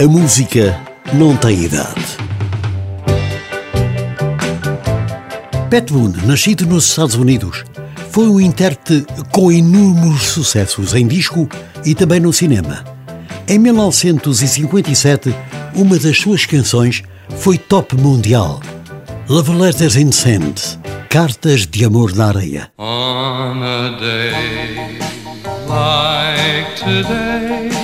A música não tem idade. Pat Boone, nascido nos Estados Unidos, foi um intérprete com inúmeros sucessos em disco e também no cinema. Em 1957, uma das suas canções foi top mundial. Love Letters in Sand, Cartas de Amor na Areia. On a day like today,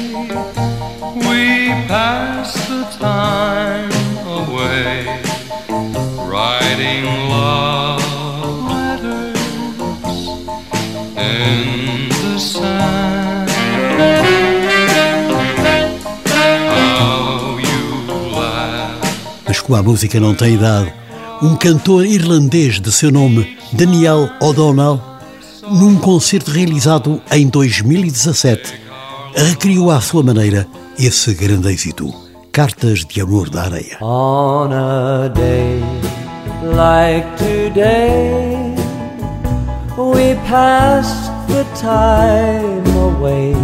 Mas como a música não tem idade, um cantor irlandês de seu nome Daniel O'Donnell, num concerto realizado em 2017, recriou à sua maneira esse grande êxito, Cartas de Amor da Areia. On a day like today, we passed the time away,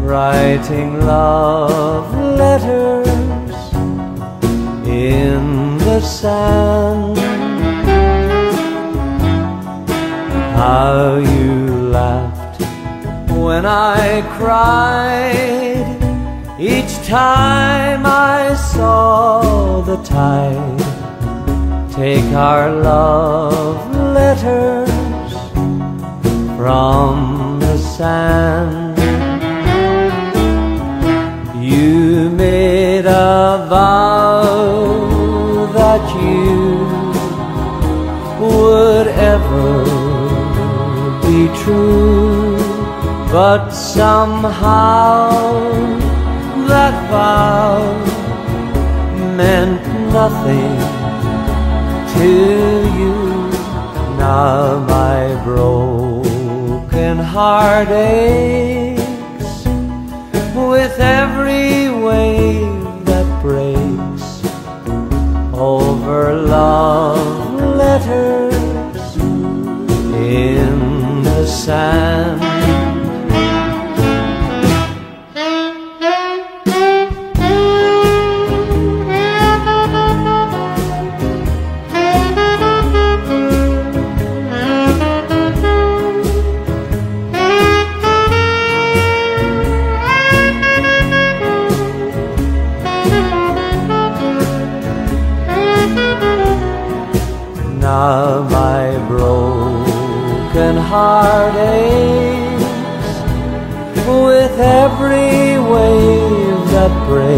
writing love letters in the sand. How you laughed when I cried each time I saw the tide take our love letters from the sand. You made a vow that you would ever be true, but somehow that vow meant nothing my broken heart aches with every wave that breaks over love letters in the sand. Broken heart aches with every wave that breaks